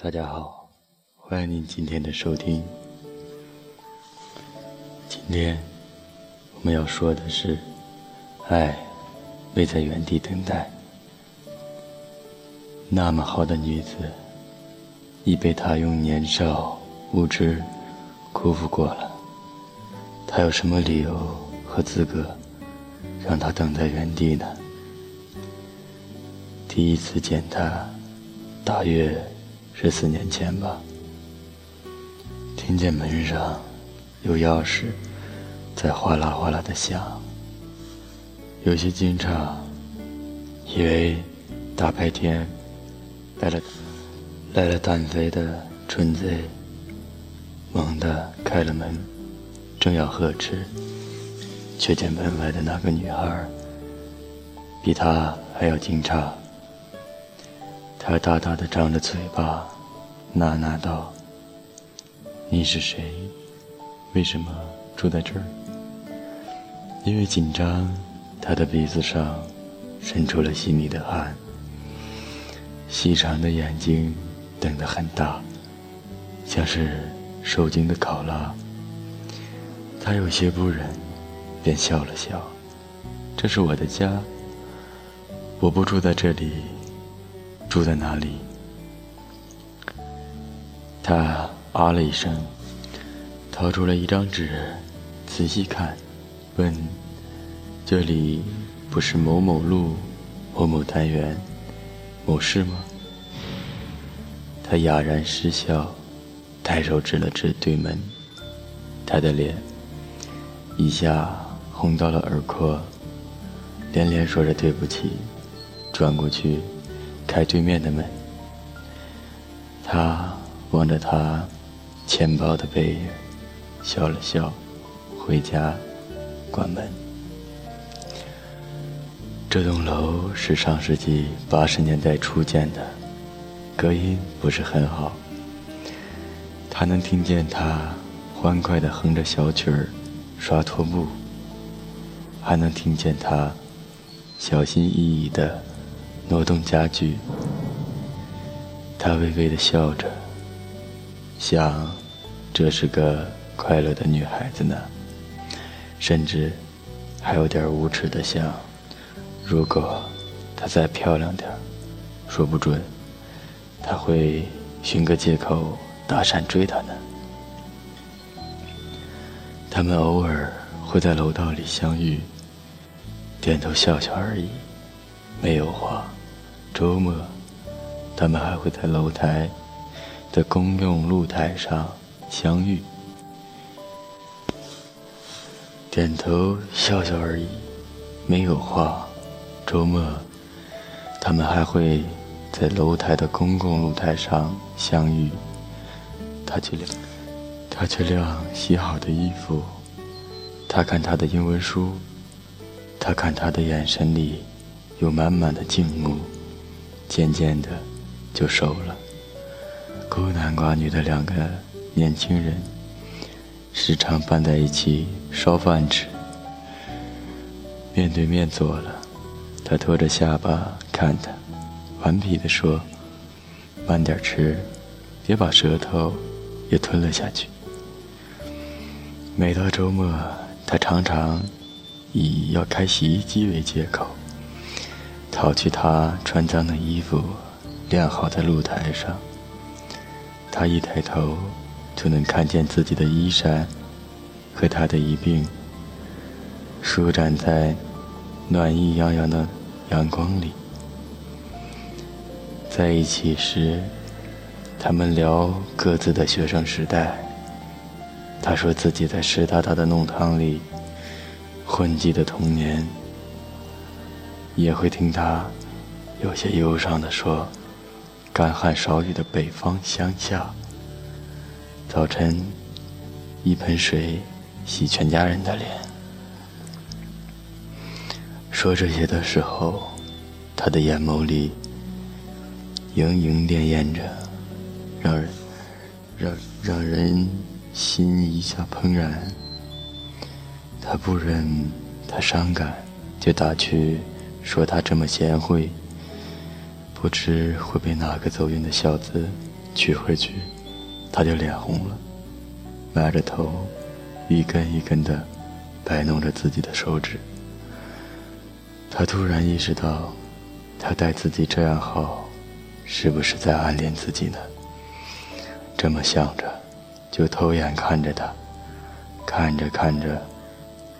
大家好，欢迎您今天的收听。今天我们要说的是，爱未在原地等待。那么好的女子，已被他用年少无知辜负过了。他有什么理由和资格让她等在原地呢？第一次见他，大约。十四年前吧，听见门上有钥匙在哗啦哗啦的响，有些惊诧，以为大白天来了来了单飞的蠢贼，猛地开了门，正要呵斥，却见门外的那个女孩比他还要惊诧。他大大的张着嘴巴，呐呐道：“你是谁？为什么住在这儿？”因为紧张，他的鼻子上渗出了细密的汗，细长的眼睛瞪得很大，像是受惊的考拉。他有些不忍，便笑了笑：“这是我的家，我不住在这里。”住在哪里？他啊了一声，掏出了一张纸，仔细看，问：“这里不是某某路某某单元某室吗？”他哑然失笑，抬手指了指对门，他的脸一下红到了耳廓，连连说着对不起，转过去。开对面的门，他望着他钱包的背影，笑了笑，回家，关门。这栋楼是上世纪八十年代初建的，隔音不是很好。他能听见他欢快地哼着小曲儿，刷拖布，还能听见他小心翼翼地。挪动家具，她微微的笑着，想，这是个快乐的女孩子呢。甚至，还有点无耻的想，如果她再漂亮点说不准，他会寻个借口搭讪追她呢。他们偶尔会在楼道里相遇，点头笑笑而已，没有话。周末，他们还会在楼台的公用露台上相遇，点头笑笑而已，没有话。周末，他们还会在楼台的公共露台上相遇。他去晾，他去晾洗好的衣服。他看他的英文书，他看他的眼神里有满满的敬慕。渐渐的，就熟了。孤男寡女的两个年轻人，时常伴在一起烧饭吃。面对面坐了，他托着下巴看他，顽皮地说：“慢点吃，别把舌头也吞了下去。”每到周末，他常常以要开洗衣机为借口。淘去他穿脏的衣服，晾好在露台上。他一抬头，就能看见自己的衣衫和他的一并，舒展在暖意洋洋的阳光里。在一起时，他们聊各自的学生时代。他说自己在湿哒哒的弄堂里混迹的童年。也会听他有些忧伤地说：“干旱少雨的北方乡下，早晨一盆水洗全家人的脸。”说这些的时候，他的眼眸里盈盈潋滟着，让人让让人心一下怦然。他不忍他伤感，就打趣说他这么贤惠，不知会被哪个走运的小子娶回去。他就脸红了，埋着头，一根一根的摆弄着自己的手指。他突然意识到，他待自己这样好，是不是在暗恋自己呢？这么想着，就偷眼看着他，看着看着，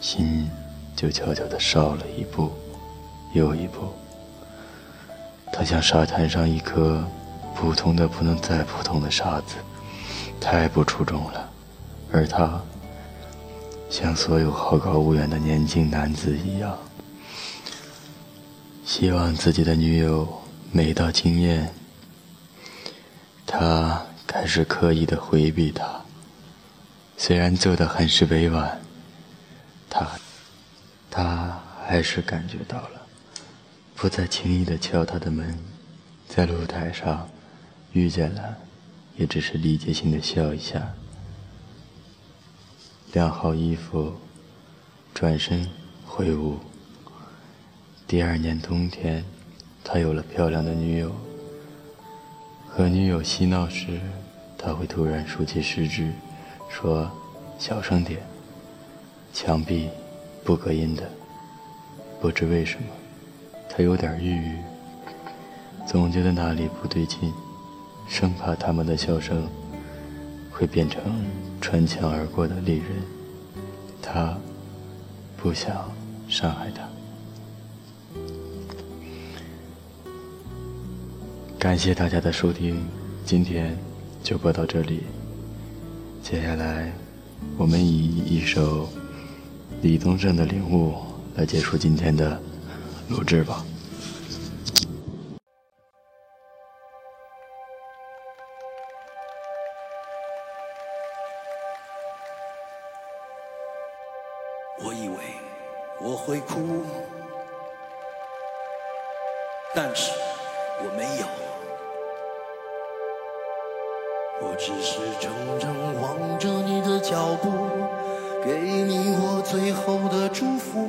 心就悄悄地少了一步又一步。他像沙滩上一颗普通的不能再普通的沙子。太不出众了，而他像所有好高骛远的年轻男子一样，希望自己的女友美到惊艳。他开始刻意的回避她，虽然做的很是委婉，他他还是感觉到了，不再轻易的敲他的门，在露台上遇见了。也只是礼节性的笑一下，晾好衣服，转身回屋。第二年冬天，他有了漂亮的女友。和女友嬉闹时，他会突然竖起食指，说：“小声点。”墙壁不隔音的。不知为什么，他有点郁郁，总觉得哪里不对劲。生怕他们的笑声会变成穿墙而过的利刃，他不想伤害他。感谢大家的收听，今天就播到这里。接下来，我们以一首李宗盛的《领悟》来结束今天的录制吧。我以为我会哭，但是我没有。我只是怔怔望着你的脚步，给你我最后的祝福。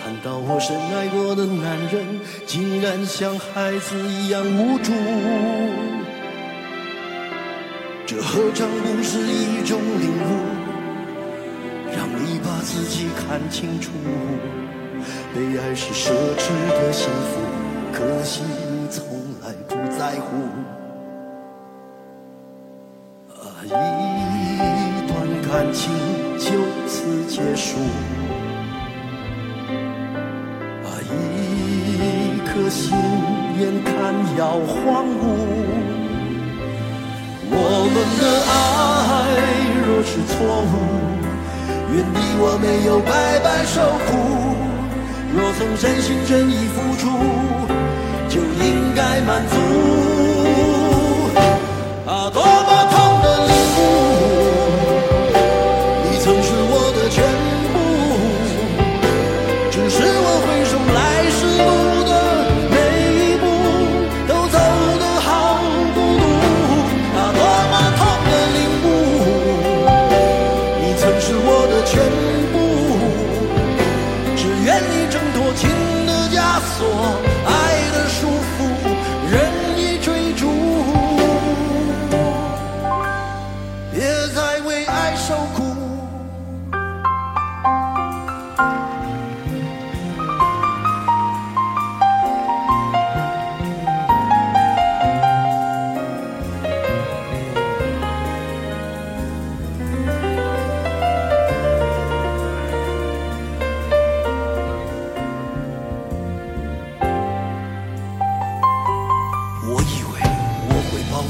看到我深爱过的男人，竟然像孩子一样无助。这何尝不是一种领悟？让你把自己看清楚。被爱是奢侈的幸福，可惜你从来不在乎。啊，一段感情就此结束。眼看要荒芜。我们的爱若是错误，愿你我没有白白受苦。若曾真心真意付出，就应该满足。啊，多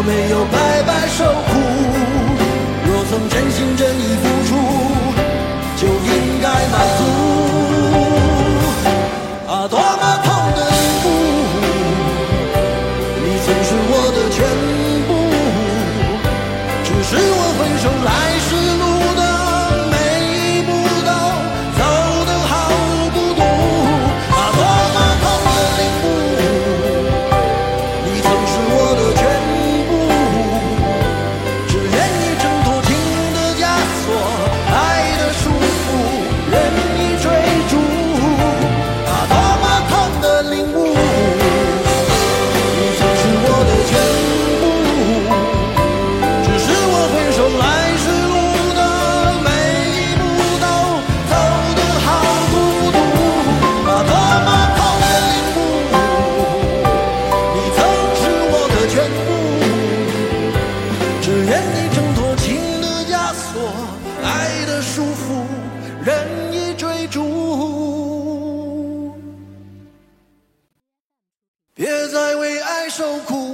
我没有白白受苦。若曾真心真意付出，就应该满足。别再为爱受苦。